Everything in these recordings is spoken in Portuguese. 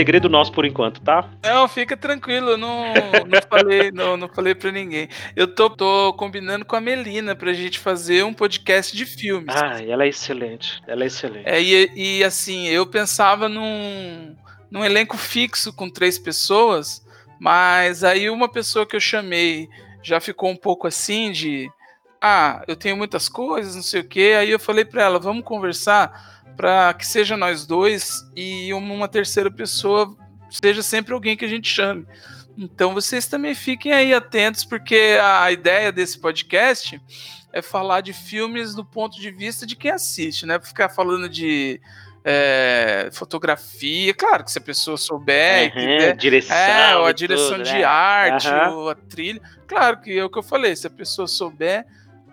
segredo nosso por enquanto, tá? Não, fica tranquilo, não, não falei, não, não falei pra ninguém. Eu tô, tô combinando com a Melina pra gente fazer um podcast de filmes. Ah, ela é excelente. Ela é excelente. É, e, e assim, eu pensava num, num elenco fixo com três pessoas, mas aí uma pessoa que eu chamei já ficou um pouco assim de ah, eu tenho muitas coisas, não sei o quê. Aí eu falei para ela, vamos conversar para que seja nós dois e uma terceira pessoa seja sempre alguém que a gente chame. Então vocês também fiquem aí atentos, porque a ideia desse podcast é falar de filmes do ponto de vista de quem assiste, né? Ficar falando de é, fotografia, claro que se a pessoa souber, uhum, direção, é, a direção tudo, de né? arte, Uhum. ou a trilha, claro que é o que eu falei, se a pessoa souber,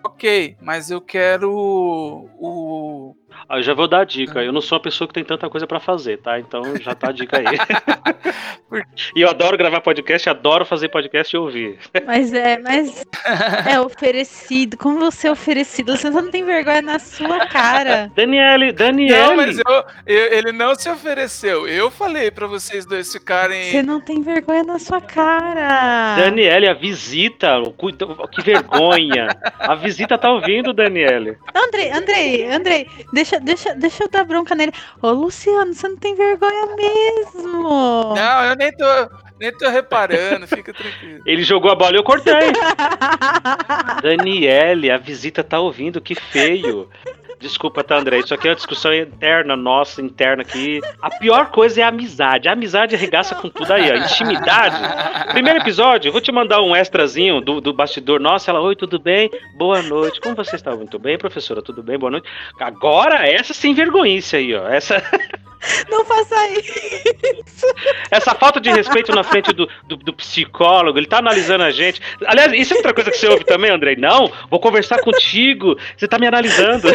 ok, mas eu quero o, Ah, eu já vou dar a dica. Eu não sou uma pessoa que tem tanta coisa pra fazer, tá? Então já tá a dica aí. e eu adoro gravar podcast, adoro fazer podcast e ouvir. Mas é, mas é oferecido. Como você é oferecido? Você não tem vergonha na sua cara. Daniele, Daniele. Não, mas eu, eu- ele não se ofereceu. Eu falei pra vocês dois ficarem. Você não tem vergonha na sua cara. Daniele, a visita. o cu- Que vergonha. A visita tá ouvindo, Daniele. Andrei, Andrei, Andrei, deixa, deixa, deixa eu dar bronca nele. Ô, Luciano, você não tem vergonha mesmo. Não, eu nem tô, nem tô reparando, fica tranquilo. Ele jogou a bola e eu cortei. Daniele, a visita tá ouvindo, que feio. Desculpa, tá, André? Isso aqui é uma discussão interna nossa, interna aqui. A pior coisa é a amizade. A amizade arregaça com tudo aí, ó. Intimidade. Primeiro episódio, vou te mandar um extrazinho do, do bastidor. Nossa, ela, oi, tudo bem? Boa noite. Como você está? Muito bem, professora? Tudo bem? Boa noite. Agora, essa sem vergonhice aí, ó. Essa, Não faça isso. Falta de respeito na frente do, do, do psicólogo, ele tá analisando a gente. Aliás, isso é outra coisa que você ouve também, Andrei? Não, vou conversar contigo. Você tá me analisando.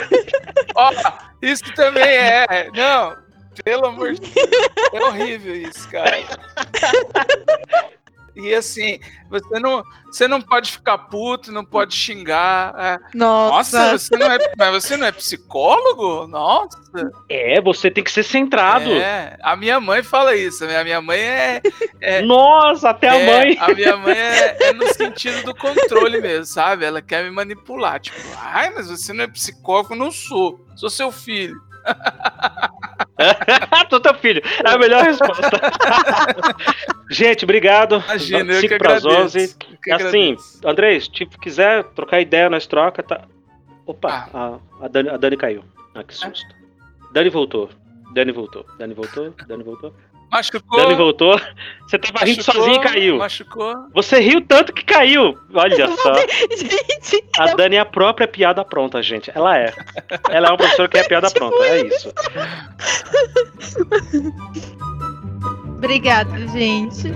Ó, isso também é. Não, pelo amor de Deus. É horrível isso, cara. E assim, você não, você não pode ficar puto, não pode xingar. é. Nossa. Nossa, você não, é, mas você não é psicólogo? Nossa. É, você tem que ser centrado. É, a minha mãe fala isso. A minha mãe é. é- Nossa, até a é, mãe. A minha mãe é, é no sentido do controle mesmo, sabe? Ela quer me manipular. Tipo, ai, mas você não é psicólogo? Não sou. Sou seu filho. Tô teu filho. É a melhor resposta. Gente, obrigado. Imagina, eu que 5 pras agradeço. 11. Eu que Assim, agradeço. André, se tipo, quiser trocar ideia, nós troca, tá. Opa, a, a Dani, a Dani caiu. Ah, que susto. Dani voltou. Dani voltou. Dani voltou. Dani voltou. Machucou. Dani voltou. Você tava rindo machucou, sozinho e caiu. Machucou. Você riu tanto que caiu. Olha só. Gente, A Dani é a própria piada pronta, gente. Ela é. Ela é uma professora que é piada pronta. É isso. obrigada, gente.